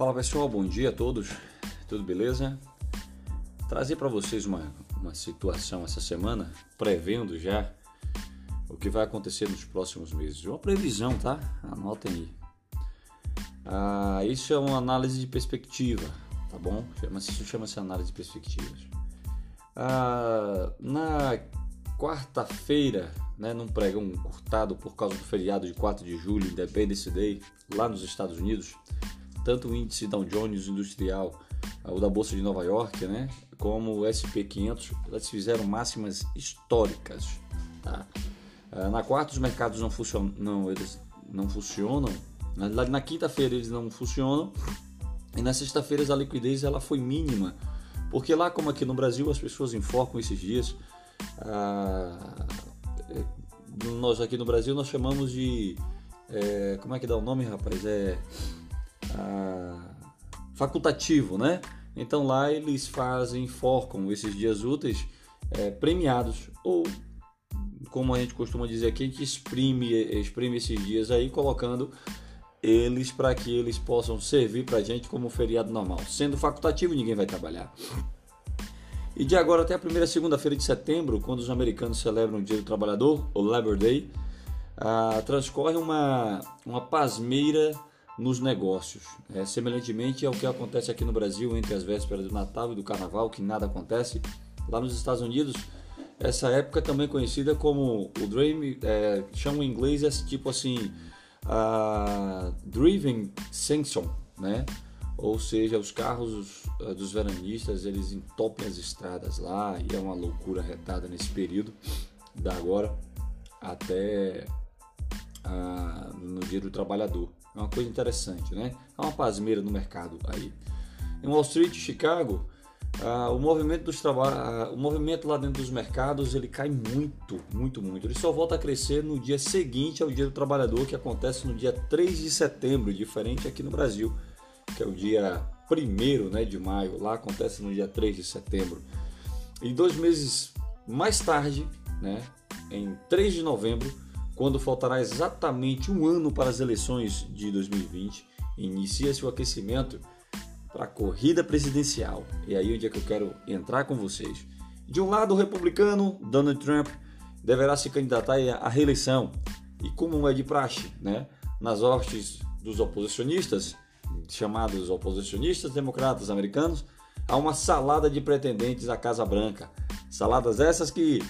Fala pessoal, bom dia a todos, tudo beleza? Trazer para vocês uma, uma situação essa semana, prevendo já o que vai acontecer nos próximos meses. Uma previsão, tá? Anotem aí. Ah, isso é uma análise de perspectiva, tá bom? Isso chama-se análise de perspectivas. Ah, na quarta-feira, né, num pregão curtado por causa do feriado de 4 de julho, Independence Day, lá nos Estados Unidos, tanto o índice Dow Jones Industrial, o da Bolsa de Nova York, né, como o SP500, elas fizeram máximas históricas. Tá? Ah, na quarta, os mercados não funcionam, não, eles não funcionam. Na, na quinta-feira, eles não funcionam. E na sexta-feira, a liquidez ela foi mínima. Porque lá, como aqui no Brasil, as pessoas enfocam esses dias. Ah, é, nós aqui no Brasil, nós chamamos de. É, como é que dá o nome, rapaz? É facultativo, né? Então lá eles fazem, forcam esses dias úteis é, premiados ou como a gente costuma dizer aqui, a gente exprime, exprime esses dias aí colocando eles para que eles possam servir para a gente como feriado normal. Sendo facultativo, ninguém vai trabalhar. E de agora até a primeira segunda-feira de setembro, quando os americanos celebram o Dia do Trabalhador, o Labor Day, ah, transcorre uma, uma pasmeira nos negócios. É, semelhantemente ao que acontece aqui no Brasil entre as vésperas do Natal e do Carnaval, que nada acontece. Lá nos Estados Unidos, essa época é também conhecida como o Dream, é, chamam em inglês esse tipo assim, uh, Driven Season, né? Ou seja, os carros uh, dos veranistas eles entopem as estradas lá e é uma loucura retada nesse período da agora até dia do trabalhador. É uma coisa interessante, né? É uma pasmeira no mercado aí. Em Wall Street, Chicago, ah, o movimento dos ah, o movimento lá dentro dos mercados ele cai muito, muito, muito. Ele só volta a crescer no dia seguinte ao Dia do Trabalhador, que acontece no dia 3 de setembro, diferente aqui no Brasil, que é o dia 1 né, de maio. Lá acontece no dia 3 de setembro. E dois meses mais tarde, né, em 3 de novembro, quando faltará exatamente um ano para as eleições de 2020, inicia-se o aquecimento para a corrida presidencial. E aí onde é que eu quero entrar com vocês. De um lado, o republicano Donald Trump deverá se candidatar à reeleição. E como é de praxe, né, nas hostes dos oposicionistas, chamados oposicionistas democratas americanos, há uma salada de pretendentes à Casa Branca. Saladas essas que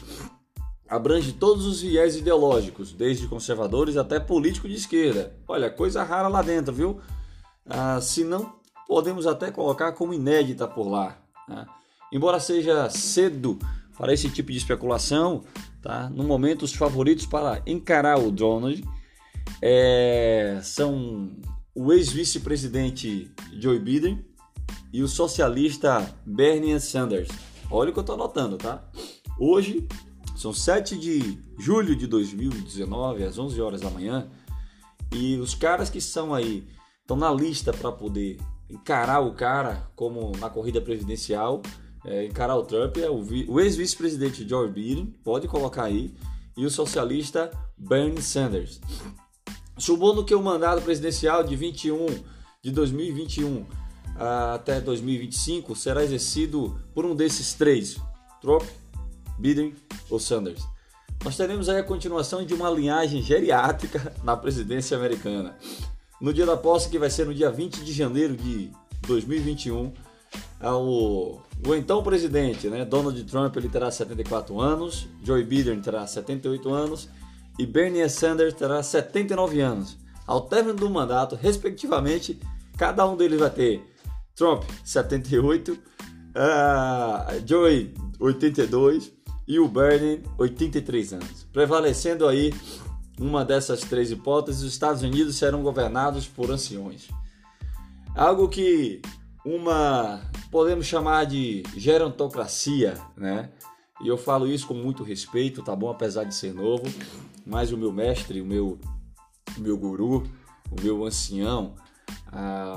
abrange todos os viés ideológicos, desde conservadores até político de esquerda. Olha, coisa rara lá dentro, viu? Ah, se não, podemos até colocar como inédita por lá. Né? Embora seja cedo para esse tipo de especulação, tá? no momento os favoritos para encarar o Donald é, são o ex-vice-presidente Joe Biden e o socialista Bernie Sanders. Olha o que eu estou anotando, tá? Hoje são 7 de julho de 2019, às 11 horas da manhã, e os caras que são aí estão na lista para poder encarar o cara como na corrida presidencial, é, encarar o Trump é o, o ex-vice-presidente George Biden, pode colocar aí, e o socialista Bernie Sanders. Supondo que o mandato presidencial de 21 de 2021 até 2025 será exercido por um desses três, Trump, Biden ou Sanders. Nós teremos aí a continuação de uma linhagem geriátrica na presidência americana. No dia da posse, que vai ser no dia 20 de janeiro de 2021, o, o então presidente, né, Donald Trump, ele terá 74 anos, Joe Biden terá 78 anos e Bernie Sanders terá 79 anos. Ao término do mandato, respectivamente, cada um deles vai ter Trump 78, uh, Joe 82 e o Bernie 83 anos, prevalecendo aí uma dessas três hipóteses, os Estados Unidos serão governados por anciões. Algo que uma podemos chamar de gerontocracia, né? E eu falo isso com muito respeito, tá bom? Apesar de ser novo, mas o meu mestre, o meu, o meu guru, o meu ancião,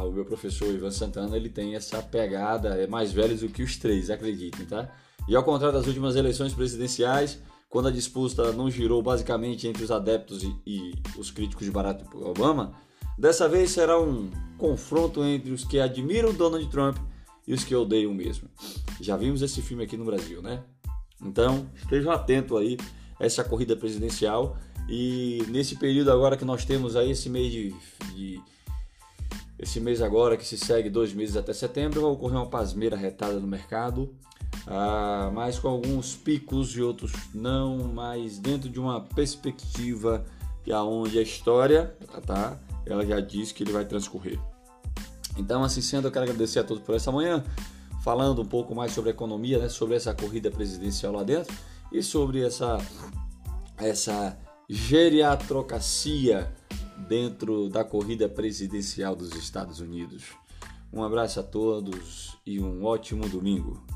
o meu professor Ivan Santana, ele tem essa pegada, é mais velho do que os três, acreditem, tá? E ao contrário das últimas eleições presidenciais, quando a disputa não girou basicamente entre os adeptos e, e os críticos de Barack Obama, Dessa vez será um confronto entre os que admiram Donald Trump e os que odeiam mesmo. Já vimos esse filme aqui no Brasil, né? Então, estejam atentos aí a essa corrida presidencial e nesse período agora que nós temos aí esse mês de, de esse mês agora que se segue dois meses até setembro vai ocorrer uma pasmeira retada no mercado, ah, mas com alguns picos e outros não, mas dentro de uma perspectiva aonde a história, tá? Ela já diz que ele vai transcorrer. Então, assim sendo, eu quero agradecer a todos por essa manhã, falando um pouco mais sobre a economia, né, sobre essa corrida presidencial lá dentro e sobre essa, essa geriatrocacia dentro da corrida presidencial dos Estados Unidos. Um abraço a todos e um ótimo domingo.